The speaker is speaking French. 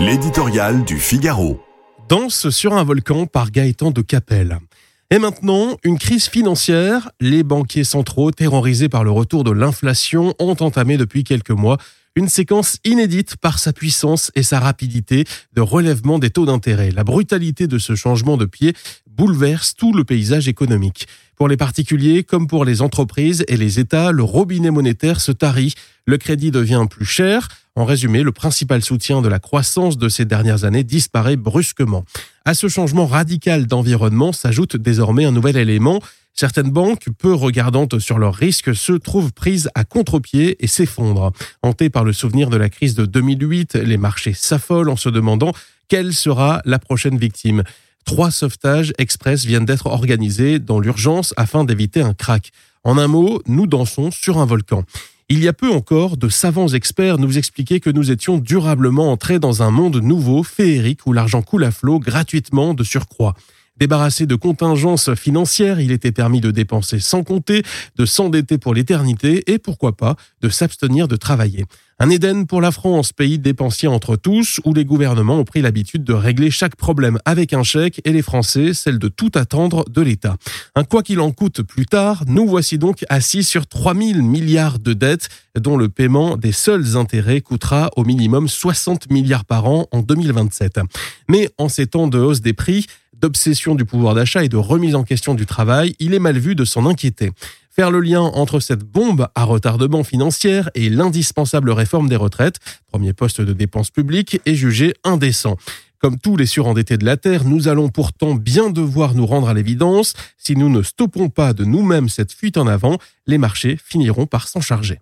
L'éditorial du Figaro. Danse sur un volcan par Gaëtan de Capelle. Et maintenant, une crise financière. Les banquiers centraux, terrorisés par le retour de l'inflation, ont entamé depuis quelques mois une séquence inédite par sa puissance et sa rapidité de relèvement des taux d'intérêt. La brutalité de ce changement de pied bouleverse tout le paysage économique. Pour les particuliers comme pour les entreprises et les États, le robinet monétaire se tarit, le crédit devient plus cher. En résumé, le principal soutien de la croissance de ces dernières années disparaît brusquement. À ce changement radical d'environnement s'ajoute désormais un nouvel élément. Certaines banques, peu regardantes sur leurs risques, se trouvent prises à contre-pied et s'effondrent. Hantées par le souvenir de la crise de 2008, les marchés s'affolent en se demandant quelle sera la prochaine victime. Trois sauvetages express viennent d'être organisés dans l'urgence afin d'éviter un crack. En un mot, nous dansons sur un volcan. Il y a peu encore, de savants experts nous expliquaient que nous étions durablement entrés dans un monde nouveau, féerique, où l'argent coule à flot gratuitement de surcroît. Débarrassé de contingences financières, il était permis de dépenser sans compter, de s'endetter pour l'éternité et pourquoi pas de s'abstenir de travailler. Un Éden pour la France, pays dépensier entre tous, où les gouvernements ont pris l'habitude de régler chaque problème avec un chèque et les Français celle de tout attendre de l'État. Un quoi qu'il en coûte plus tard, nous voici donc assis sur 3000 milliards de dettes dont le paiement des seuls intérêts coûtera au minimum 60 milliards par an en 2027. Mais en ces temps de hausse des prix, d'obsession du pouvoir d'achat et de remise en question du travail, il est mal vu de s'en inquiéter. Faire le lien entre cette bombe à retardement financier et l'indispensable réforme des retraites, premier poste de dépenses publiques, est jugé indécent. Comme tous les surendettés de la Terre, nous allons pourtant bien devoir nous rendre à l'évidence. Si nous ne stoppons pas de nous-mêmes cette fuite en avant, les marchés finiront par s'en charger.